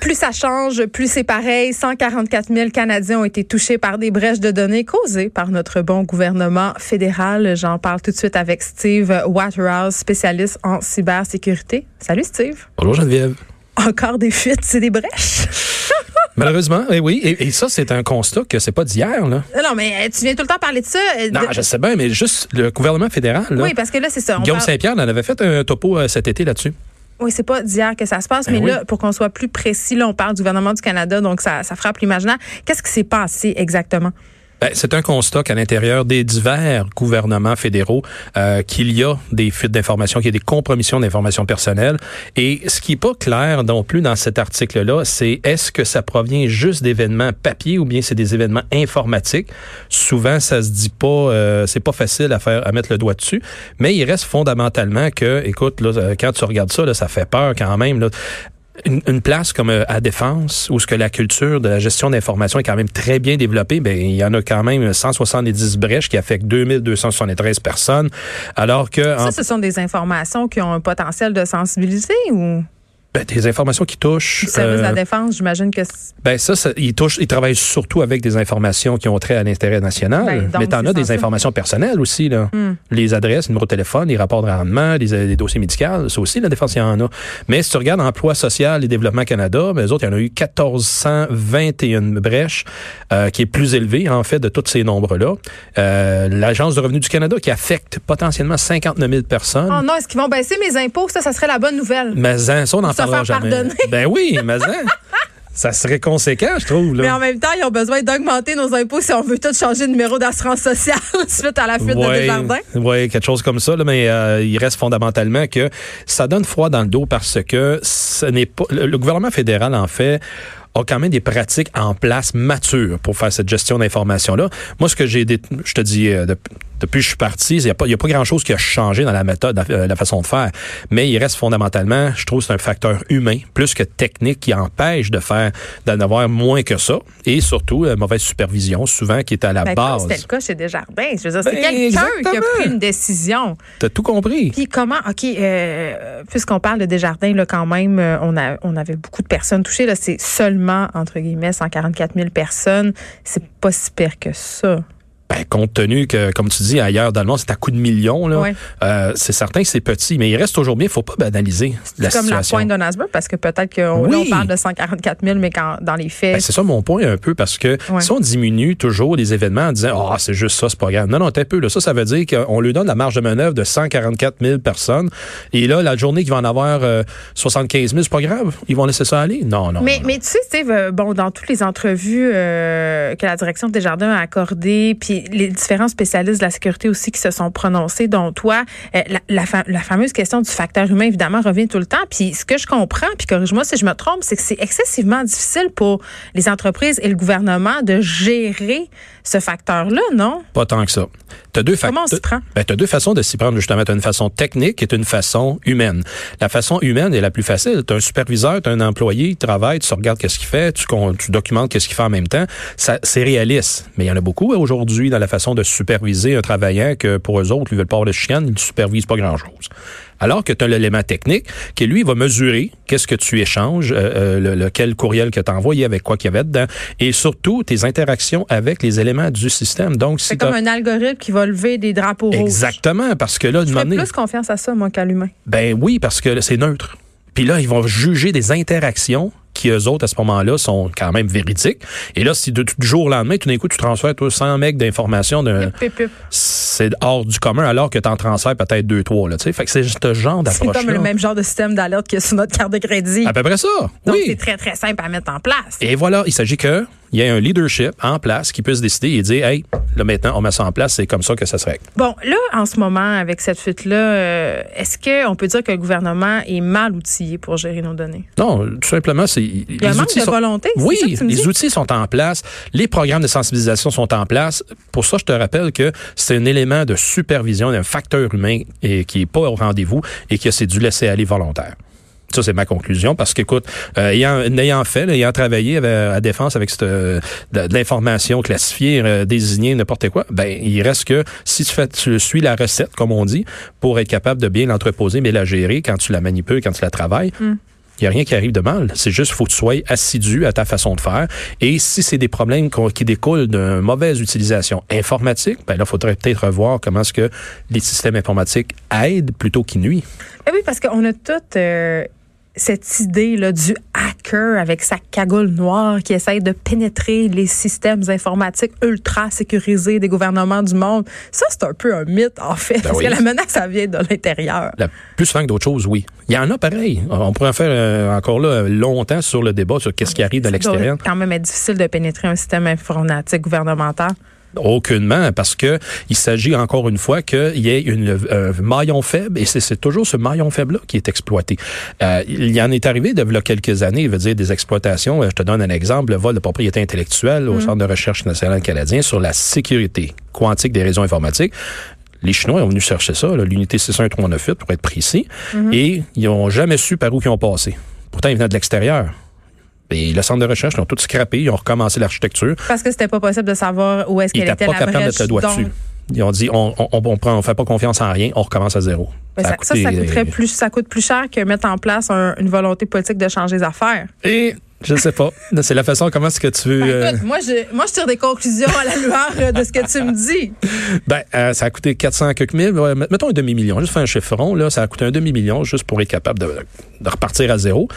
Plus ça change, plus c'est pareil. 144 000 Canadiens ont été touchés par des brèches de données causées par notre bon gouvernement fédéral. J'en parle tout de suite avec Steve Waterhouse, spécialiste en cybersécurité. Salut Steve. Bonjour Geneviève. Encore des fuites, c'est des brèches? Malheureusement, eh oui. Et, et, ça, c'est un constat que c'est pas d'hier. Là. Non, mais tu viens tout le temps parler de ça. Non, je sais bien, mais juste le gouvernement fédéral. Là, oui, parce que là, c'est ça. Guillaume parle... Saint-Pierre en avait fait un topo euh, cet été là-dessus. Oui, c'est pas d'hier que ça se passe, ben mais oui. là, pour qu'on soit plus précis, là, on parle du gouvernement du Canada, donc ça, ça frappe l'imaginaire. Qu'est-ce qui s'est passé exactement? Ben, c'est un constat qu'à l'intérieur des divers gouvernements fédéraux, euh, qu'il y a des fuites d'informations, qu'il y a des compromissions d'informations personnelles. Et ce qui est pas clair non plus dans cet article-là, c'est est-ce que ça provient juste d'événements papier ou bien c'est des événements informatiques? Souvent, ça se dit pas, euh, c'est pas facile à faire, à mettre le doigt dessus. Mais il reste fondamentalement que, écoute, là, quand tu regardes ça, là, ça fait peur quand même. Là. Une, une, place comme euh, à Défense, où ce que la culture de la gestion d'information est quand même très bien développée, ben il y en a quand même 170 brèches qui affectent 2273 personnes, alors que... Ça, en... ce sont des informations qui ont un potentiel de sensibilité ou... Ben, des informations qui touchent. Le service euh, de la défense, j'imagine que. Ben ça, ça ils touchent, ils travaillent surtout avec des informations qui ont trait à l'intérêt national. Ben, mais t'en as des informations personnelles aussi là. Mm. Les adresses, numéros de téléphone, les rapports de rendement, les, les dossiers médicaux, ça aussi la défense il y en a. Mais si tu regardes emploi social et développement Canada, ben, eux autres, il y en a eu 1421 brèches, euh, qui est plus élevé en fait de tous ces nombres-là. Euh, L'agence de revenus du Canada qui affecte potentiellement 59 000 personnes. Oh non, est-ce qu'ils vont baisser mes impôts? Ça, ça serait la bonne nouvelle. Mais ça, on en parlera jamais. Pardonner. Ben oui, mais hein, ça serait conséquent, je trouve. Là. Mais en même temps, ils ont besoin d'augmenter nos impôts si on veut tout changer de numéro d'assurance sociale suite à la fuite ouais, de Desjardins. Oui, quelque chose comme ça. Là, mais euh, il reste fondamentalement que ça donne froid dans le dos parce que ce n'est pas le, gouvernement fédéral en fait a quand même des pratiques en place matures pour faire cette gestion d'information-là. Moi, ce que j'ai, je te dis, euh, depuis que je suis parti, il n'y a pas, pas grand-chose qui a changé dans la méthode, la, la façon de faire. Mais il reste fondamentalement, je trouve, c'est un facteur humain plus que technique qui empêche de faire, d'en avoir moins que ça. Et surtout, euh, mauvaise supervision, souvent, qui est à la ben, base. C'était le cas chez Desjardins. Je veux dire, c'est ben, quelqu'un qui a pris une décision. T'as tout compris. Puis comment, OK, euh, puisqu'on parle de Desjardins, là, quand même, on, a, on avait beaucoup de personnes touchées. Là, c'est seulement, entre guillemets, 144 000 personnes. C'est pas si pire que ça. Ben, compte tenu que, comme tu dis, ailleurs dans le monde, c'est à coup de millions, là, Ouais. euh, c'est certain que c'est petit, mais il reste toujours bien. Il faut pas banaliser la C'est comme la situation. pointe d'un iceberg, parce que peut-être qu'on Oui. on parle de 144 000, mais quand, dans les faits. Ben, c'est ça mon point un peu parce que si on diminue toujours les événements en disant ah c'est juste ça c'est pas grave non non t'es un peu là ça ça veut dire qu'on lui donne la marge de manœuvre de 144 000 personnes et là la journée qu'il va en avoir euh, 75 000 c'est pas grave ils vont laisser ça aller? Non non Mais, non. mais tu sais, Steve, euh, bon, dans toutes les entrevues euh, que la direction de Desjardins a accordées, puis les différents spécialistes de la sécurité aussi qui se sont prononcés, dont toi, euh, la, la, fa- la fameuse question du facteur humain, évidemment, revient tout le temps. Puis ce que je comprends, puis corrige-moi si je me trompe, c'est que c'est excessivement difficile pour les entreprises et le gouvernement de gérer ce facteur-là, non? pas tant que ça t'as deux Comment on s'y prend? ben, t'as deux façons de s'y prendre justement t'as une façon technique et une façon humaine la façon humaine est la plus facile t'as un superviseur t'as un employé il travaille tu regardes qu'est-ce qu'il fait tu, tu documentes qu'est-ce qu'il fait en même temps c'est réaliste mais il y en a beaucoup hein, dans la façon de superviser un travaillant que pour eux autres ils veulent pas avoir de chicane ils ne supervisent pas grand chose alors que tu as l'élément technique qui, lui, va mesurer qu'est-ce que tu échanges, euh, euh, le, lequel courriel que tu as envoyé, avec quoi qu'il y avait dedans, et surtout tes interactions avec les éléments du système. Donc, si C'est comme un algorithme qui va lever des drapeaux rouges. Exactement, parce que là, Je donné- plus confiance à ça, moi, qu'à l'humain. ben oui, parce que c'est neutre. Puis là, ils vont juger des interactions qui, eux autres, à ce moment-là, sont quand même véridiques. Et là, si de, du jour au lendemain, tout d'un coup, tu transfères toi, 100 mecs d'informations d'un... C'est hors du commun, alors que tu en transfères peut-être deux, trois. Là, fait que c'est ce genre C'est d'approche comme le même genre de système d'alerte que sur notre carte de crédit. À peu près ça, Donc, oui. c'est très, très simple à mettre en place. Et voilà, il s'agit que il y ait un leadership en place qui puisse décider et dire, hey, là maintenant, on met ça en place, c'est comme ça que ça se règle. Bon, là, en ce moment, avec cette fuite-là, euh, est-ce qu'on peut dire que le gouvernement est mal outillé pour gérer nos données? Non, tout simplement, c'est. Il y a un manque de volonté, Oui, ça que tu me les dis? outils sont en place, les programmes de sensibilisation sont en place. Pour ça, je te rappelle que c'est un élément de supervision, un facteur humain et qui est pas au rendez-vous et que c'est du laisser aller volontaire. Ça, c'est ma conclusion parce qu'écoute, euh, ayant, ayant fait, là, ayant travaillé avec- à défense avec cette, euh, de, de l'information classifiée, euh, désignée, n'importe quoi, ben il reste que si tu fais, tu suis la recette, comme on dit, pour être capable de bien l'entreposer, mais la gérer quand tu la manipules, quand tu la travailles, Il n'y a rien qui arrive de mal. C'est juste faut que tu sois assidu à ta façon de faire. Et si c'est des problèmes qui découlent d'une mauvaise utilisation informatique, ben là, il faudrait peut-être revoir comment est-ce que les systèmes informatiques aident plutôt qu'ils nuisent. Eh oui, parce qu'on a toutes euh, cette idée là du hacker avec sa cagoule noire qui essaye de pénétrer les systèmes informatiques ultra sécurisés des gouvernements du monde. Ça, c'est un peu un mythe, en fait, ben parce que la menace, ça vient de l'intérieur. Plus souvent que d'autres choses, oui. Il y en a pareil. On pourrait en faire euh, encore là longtemps sur le débat sur qu'est-ce qui arrive de l'extérieur. Quand même difficile de pénétrer un système informatique gouvernemental. Aucunement, parce que il s'agit encore une fois qu'il y ait une, un maillon faible, et c'est toujours ce maillon faible-là qui est exploité. Euh, il y en est arrivé de là, quelques années, il veut dire des exploitations. Euh, je te donne un exemple, le vol de propriété intellectuelle au mm. Centre de recherche national canadien sur la sécurité quantique des réseaux informatiques. Les Chinois ont venu chercher ça, l'unité 61398 pour être précis, mm-hmm. et ils n'ont jamais su par où ils ont passé. Pourtant, ils venaient de l'extérieur. Et le centre de recherche, ils ont tout scrappé, ils ont recommencé l'architecture. Parce que c'était pas possible de savoir où est-ce qu'elle était pas capable de mettre le doigt dessus. Ils ont dit, on, on, on, prend, on fait pas confiance en rien, on recommence à zéro. ça, ça, ça, coûterait plus, ça coûte plus cher que mettre en place une volonté politique de changer les affaires. Et je sais pas. C'est la façon comment est-ce que tu veux. Ben, euh, moi, je, moi, je tire des conclusions à la lueur euh, de ce que tu me dis. Ben, euh, ça a coûté 400 quelques mille. mettons un demi-million. Juste faire un chiffron, là, ça a coûté un demi-million juste pour être capable de, de repartir à zéro.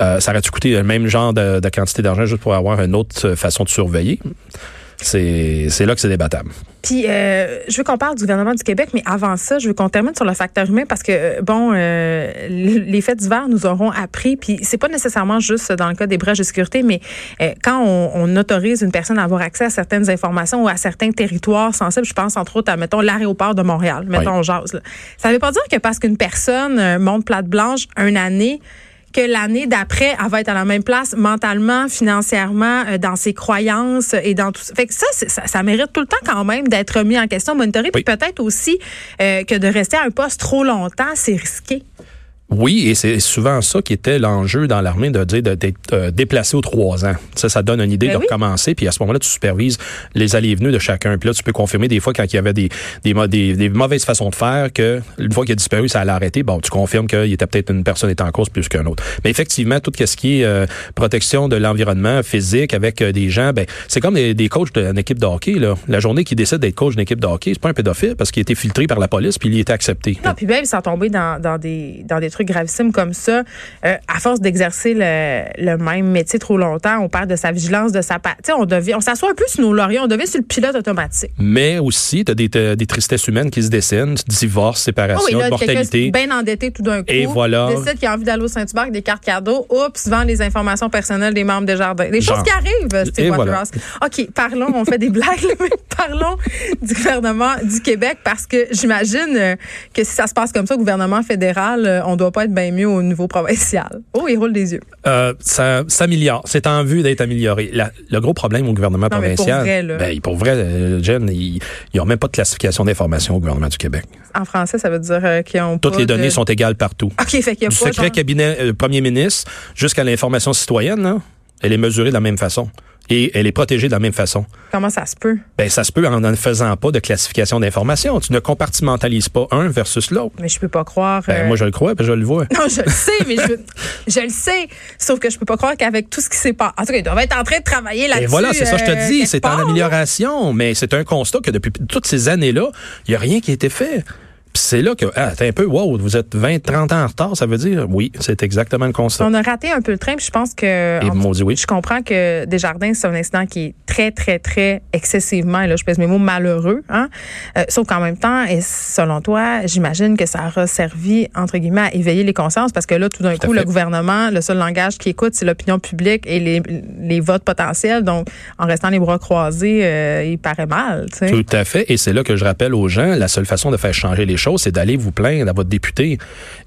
Euh, ça aurait-tu coûté le même genre de, quantité d'argent juste pour avoir une autre façon de surveiller? C'est là que c'est débattable. Puis, euh, je veux qu'on parle du gouvernement du Québec, mais avant ça, je veux qu'on termine sur le facteur humain parce que, euh, bon, les fêtes d'hiver nous auront appris, puis c'est pas nécessairement juste dans le cas des brèches de sécurité, mais quand on, autorise une personne à avoir accès à certaines informations ou à certains territoires sensibles, je pense entre autres à, mettons, l'aéroport de Montréal, mettons, on jase. Ça veut pas dire que parce qu'une personne monte plate blanche une année, que l'année d'après, elle va être à la même place mentalement, financièrement, euh, dans ses croyances et dans tout ça. Fait que ça, ça, ça, mérite tout le temps quand même d'être mis en question, monitoré, puis peut-être aussi euh, que de rester à un poste trop longtemps, c'est risqué. Oui, et c'est souvent ça qui était l'enjeu dans l'armée de dire d'être euh, déplacé aux trois ans. Ça, ça donne une idée ben de recommencer. Puis à ce moment-là, tu supervises les allées et venues de chacun. Puis là, tu peux confirmer des fois quand il y avait des, des, des, mauvaises façons de faire que une fois qu'il a disparu, ça allait arrêter. Bon, tu confirmes qu'il était peut-être une personne est en cause plus qu'un autre. Mais effectivement, tout ce qui est euh, protection de l'environnement physique avec euh, des gens, ben c'est comme des, des coachs d'une équipe de hockey. Là. La journée qui décide d'être coach d'une équipe de hockey, c'est pas un pédophile parce qu'il a été filtré par la police puis il été accepté. Non, puis même sans tomber dans, dans des dans des trucs gravissime comme ça, euh, à force d'exercer le, même métier trop longtemps, on perd de sa vigilance, de sa... Tu on on s'assoit un peu sur nos lauriers, on devient sur le pilote automatique. Mais aussi, tu as des, des, tristesses humaines qui se dessinent, divorce, séparation, oh oui, là, mortalité. bien endetté tout d'un coup. Et voilà. Décide qu'il a envie d'aller au Saint-Hubert des cartes cadeaux. Oups, vend les informations personnelles des membres des jardins. Des choses qui arrivent, Steve Waterhouse. OK, parlons, on fait des blagues, mais parlons du gouvernement du Québec parce que j'imagine euh, que si ça se passe comme ça au gouvernement fédéral, euh, on doit pas être bien mieux au niveau provincial. Oh, il roule des yeux. Euh, ça s'améliore. C'est en vue d'être amélioré. le gros problème au gouvernement provincial, pour vrai, ben, pour vrai euh, Jen, ils n'ont même pas de classification d'information au gouvernement du Québec. En français, ça veut dire euh, qu'ils ont Toutes les données sont égales partout. OK, fait qu'il y a du secret cabinet premier ministre jusqu'à l'information citoyenne, elle est mesurée de la même façon et elle est protégée de la même façon. Comment ça se peut? Ben, ça se peut en ne faisant pas de classification d'informations. Tu ne compartimentalises pas un versus l'autre. Mais je peux pas croire. Ben, Moi, je le crois, puis je le vois. Non, je le sais, mais je, je, le sais. Sauf que je peux pas croire qu'avec tout ce qui s'est passé. En tout cas, ils doivent être en train de travailler là-dessus. Et voilà, c'est ça, je te euh, dis. C'est en amélioration, mais c'est un constat que depuis toutes ces années-là, il n'y a rien qui a été fait c'est là que, ah, t'es un peu, wow, vous êtes 20, 30 ans en retard, ça veut dire, oui, c'est exactement le constat. On a raté un peu le train, puis je pense que. Et dit oui. Je comprends que Desjardins, c'est un incident qui est très, très, très excessivement, et là, je pèse mes mots, malheureux, hein. Euh, sauf qu'en même temps, et selon toi, j'imagine que ça aura servi, entre guillemets, à éveiller les consciences, parce que là, tout d'un coup, le gouvernement, le seul langage qui écoute, c'est l'opinion publique et les, les votes potentiels. Donc, en restant les bras croisés, euh, il paraît mal, tu sais. Tout à fait. Et c'est là que je rappelle aux gens, la seule façon de faire changer les chose, c'est d'aller vous plaindre à votre député.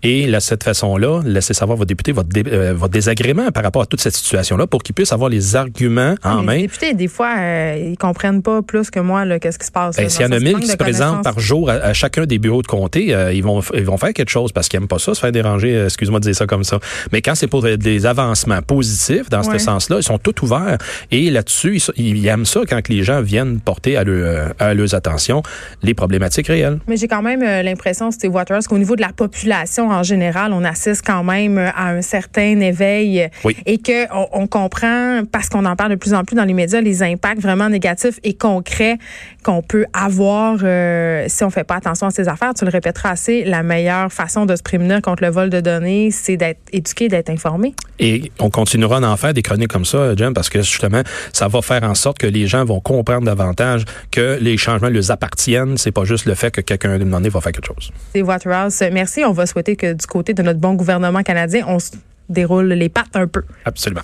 Et de cette façon-là, laissez savoir votre député votre, euh, votre désagrément par rapport à toute cette situation-là pour qu'il puisse avoir les arguments en main. Les députés, des fois, euh, ils comprennent pas plus que moi qu'est-ce qui se passe. Ben, S'il y en a mille qui se présentent par jour à, chacun des bureaux de comté, euh, ils, vont, ils vont faire quelque chose parce qu'ils n'aiment pas ça, se faire déranger, excuse-moi de dire ça comme ça. Mais quand c'est pour des avancements positifs dans ce sens-là, ils sont tout ouverts. Et là-dessus, ils, aiment ça quand les gens viennent porter à, leur, à leurs attentions les problématiques réelles. Mais j'ai quand même l'impression, Steve Waterhouse, qu'au niveau de la population en général, on assiste quand même à un certain éveil et que on, comprend, parce qu'on en parle de plus en plus dans les médias, les impacts vraiment négatifs et concrets qu'on peut avoir euh, si on fait pas attention à ces affaires. Tu le répéteras assez, la meilleure façon de se prémunir contre le vol de données, c'est d'être éduqué, d'être informé. Et on continuera d'en faire des chroniques comme ça, Jem, parce que justement, ça va faire en sorte que les gens vont comprendre davantage que les changements leur appartiennent. C'est pas juste le fait que quelqu'un de donné va faire quelque chose. C'est Waterhouse. Merci. On va souhaiter que du côté de notre bon gouvernement canadien, on se déroule les pattes un peu. Absolument.